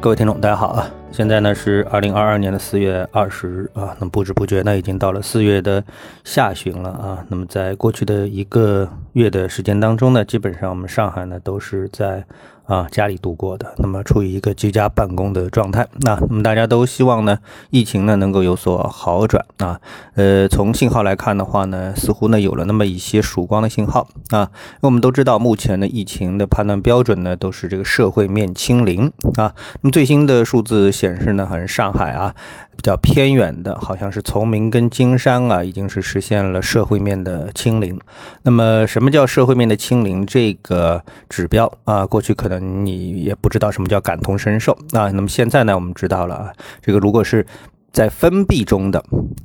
各位听众，大家好啊！现在呢是二零二二年的四月二十日啊，那么不知不觉呢已经到了四月的下旬了啊。那么在过去的一个月的时间当中呢，基本上我们上海呢都是在。啊，家里度过的，那么处于一个居家办公的状态。那那么大家都希望呢，疫情呢能够有所好转啊。呃，从信号来看的话呢，似乎呢有了那么一些曙光的信号啊。我们都知道，目前的疫情的判断标准呢都是这个社会面清零啊。那么最新的数字显示呢，好像上海啊。比较偏远的，好像是崇明跟金山啊，已经是实现了社会面的清零。那么，什么叫社会面的清零？这个指标啊，过去可能你也不知道什么叫感同身受啊。那么现在呢，我们知道了啊，这个如果是。在封闭中的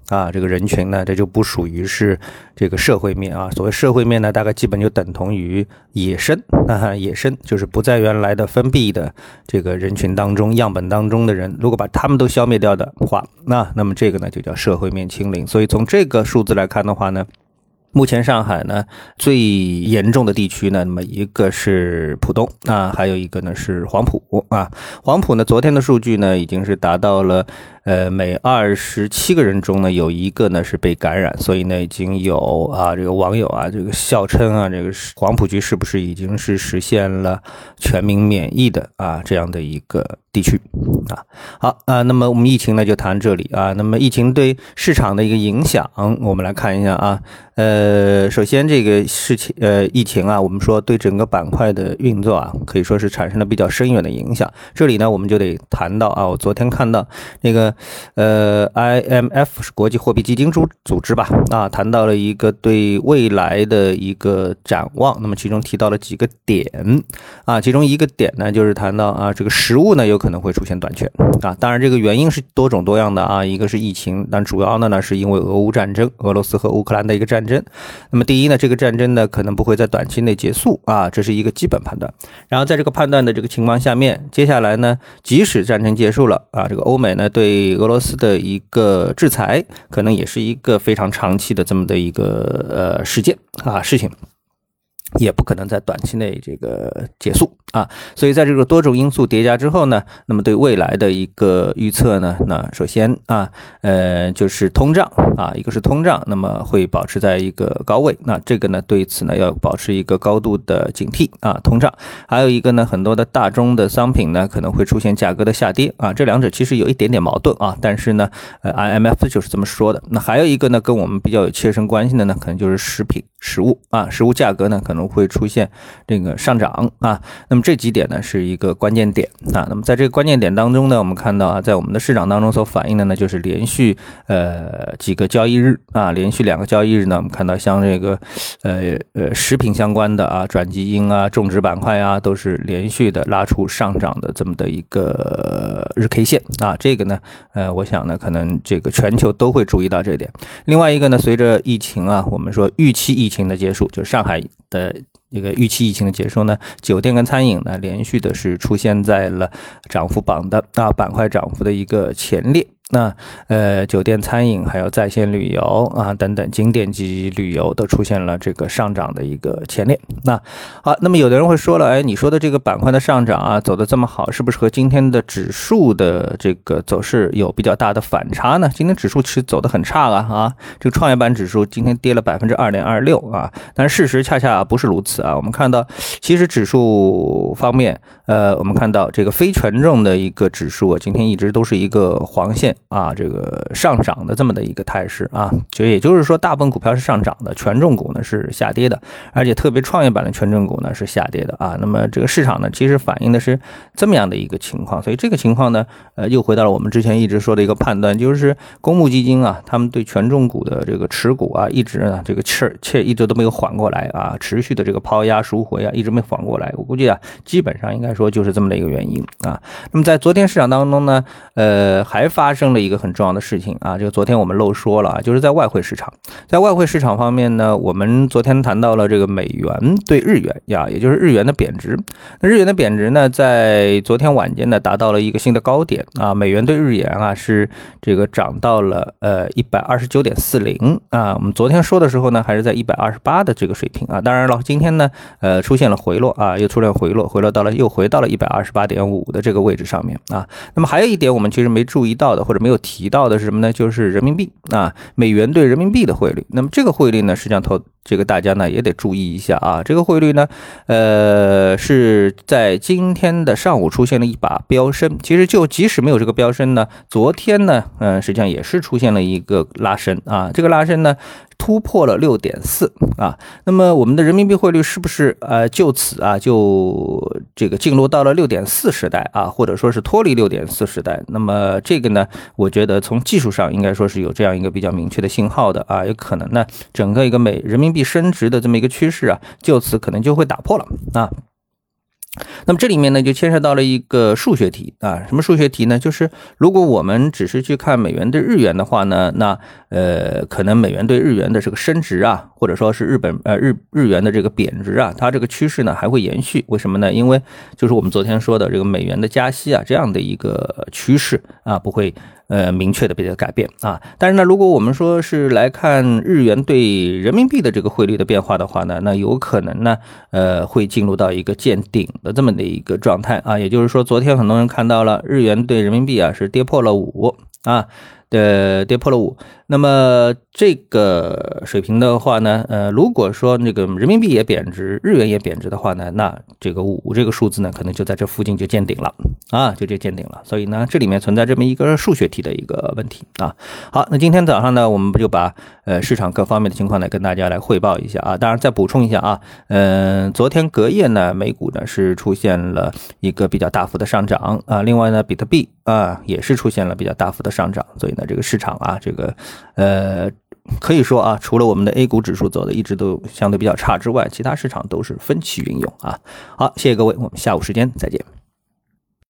啊，这个人群呢，这就不属于是这个社会面啊。所谓社会面呢，大概基本就等同于野生啊，野生就是不在原来的封闭的这个人群当中、样本当中的人，如果把他们都消灭掉的话，那那么这个呢就叫社会面清零。所以从这个数字来看的话呢。目前上海呢最严重的地区呢，那么一个是浦东啊，还有一个呢是黄埔啊。黄埔呢昨天的数据呢已经是达到了，呃每二十七个人中呢有一个呢是被感染，所以呢已经有啊这个网友啊这个笑称啊这个是黄埔区是不是已经是实现了全民免疫的啊这样的一个地区啊。好啊，那么我们疫情呢就谈这里啊。那么疫情对市场的一个影响，我们来看一下啊。呃，首先这个事情，呃，疫情啊，我们说对整个板块的运作啊，可以说是产生了比较深远的影响。这里呢，我们就得谈到啊，我昨天看到那个，呃，IMF 是国际货币基金组组织吧，啊，谈到了一个对未来的一个展望。那么其中提到了几个点啊，其中一个点呢，就是谈到啊，这个食物呢有可能会出现短缺啊。当然这个原因是多种多样的啊，一个是疫情，但主要的呢是因为俄乌战争，俄罗斯和乌克兰的一个战。战争，那么第一呢，这个战争呢可能不会在短期内结束啊，这是一个基本判断。然后在这个判断的这个情况下面，接下来呢，即使战争结束了啊，这个欧美呢对俄罗斯的一个制裁，可能也是一个非常长期的这么的一个呃事件啊事情。也不可能在短期内这个结束啊，所以在这个多种因素叠加之后呢，那么对未来的一个预测呢，那首先啊，呃，就是通胀啊，一个是通胀，那么会保持在一个高位，那这个呢，对此呢要保持一个高度的警惕啊，通胀，还有一个呢，很多的大宗的商品呢可能会出现价格的下跌啊，这两者其实有一点点矛盾啊，但是呢，呃，IMF 就是这么说的。那还有一个呢，跟我们比较有切身关系的呢，可能就是食品、食物啊，食物价格呢可能。会出现这个上涨啊，那么这几点呢是一个关键点啊。那么在这个关键点当中呢，我们看到啊，在我们的市场当中所反映的呢，就是连续呃几个交易日啊，连续两个交易日呢，我们看到像这个呃呃食品相关的啊，转基因啊，种植板块啊，都是连续的拉出上涨的这么的一个日 K 线啊。这个呢，呃，我想呢，可能这个全球都会注意到这点。另外一个呢，随着疫情啊，我们说预期疫情的结束，就是上海的。这个预期疫情的结束呢，酒店跟餐饮呢，连续的是出现在了涨幅榜的啊板块涨幅的一个前列。那呃，酒店、餐饮还有在线旅游啊等等景点级旅游都出现了这个上涨的一个前列。那好，那么有的人会说了，哎，你说的这个板块的上涨啊，走的这么好，是不是和今天的指数的这个走势有比较大的反差呢？今天指数其实走的很差了啊，这个创业板指数今天跌了百分之二点二六啊，但事实恰恰不是如此啊。我们看到，其实指数方面，呃，我们看到这个非权重的一个指数啊，今天一直都是一个黄线。啊，这个上涨的这么的一个态势啊，就也就是说，大部分股票是上涨的，权重股呢是下跌的，而且特别创业板的权重股呢是下跌的啊。那么这个市场呢，其实反映的是这么样的一个情况，所以这个情况呢，呃，又回到了我们之前一直说的一个判断，就是公募基金啊，他们对权重股的这个持股啊，一直呢这个气儿气一直都没有缓过来啊，持续的这个抛压赎回啊，一直没缓过来。我估计啊，基本上应该说就是这么的一个原因啊。那么在昨天市场当中呢，呃，还发生。生了一个很重要的事情啊，这个昨天我们漏说了啊，就是在外汇市场，在外汇市场方面呢，我们昨天谈到了这个美元对日元呀，也就是日元的贬值。那日元的贬值呢，在昨天晚间呢达到了一个新的高点啊，美元对日元啊是这个涨到了呃一百二十九点四零啊，我们昨天说的时候呢还是在一百二十八的这个水平啊，当然了，今天呢呃出现了回落啊，又出现回落，回落到了又回到了一百二十八点五的这个位置上面啊。那么还有一点我们其实没注意到的或者没有提到的是什么呢？就是人民币啊，美元对人民币的汇率。那么这个汇率呢，实际上投这个大家呢也得注意一下啊。这个汇率呢，呃，是在今天的上午出现了一把飙升。其实就即使没有这个飙升呢，昨天呢，嗯，实际上也是出现了一个拉升啊。这个拉升呢。突破了六点四啊，那么我们的人民币汇率是不是呃就此啊就这个进入到了六点四时代啊，或者说是脱离六点四时代？那么这个呢，我觉得从技术上应该说是有这样一个比较明确的信号的啊，有可能呢整个一个美人民币升值的这么一个趋势啊，就此可能就会打破了啊。那么这里面呢，就牵涉到了一个数学题啊，什么数学题呢？就是如果我们只是去看美元对日元的话呢，那呃，可能美元对日元的这个升值啊，或者说是日本呃日日元的这个贬值啊，它这个趋势呢还会延续。为什么呢？因为就是我们昨天说的这个美元的加息啊，这样的一个趋势啊，不会。呃，明确的比较改变啊，但是呢，如果我们说是来看日元对人民币的这个汇率的变化的话呢，那有可能呢，呃，会进入到一个见顶的这么的一个状态啊，也就是说，昨天很多人看到了日元对人民币啊是跌破了五啊。呃，跌破了五，那么这个水平的话呢，呃，如果说那个人民币也贬值，日元也贬值的话呢，那这个五这个数字呢，可能就在这附近就见顶了啊，就这见顶了。所以呢，这里面存在这么一个数学题的一个问题啊。好，那今天早上呢，我们不就把呃市场各方面的情况呢跟大家来汇报一下啊。当然再补充一下啊，嗯，昨天隔夜呢，美股呢是出现了一个比较大幅的上涨啊，另外呢，比特币啊也是出现了比较大幅的上涨，所以呢。这个市场啊，这个呃，可以说啊，除了我们的 A 股指数走的一直都相对比较差之外，其他市场都是分歧运用啊。好，谢谢各位，我们下午时间再见。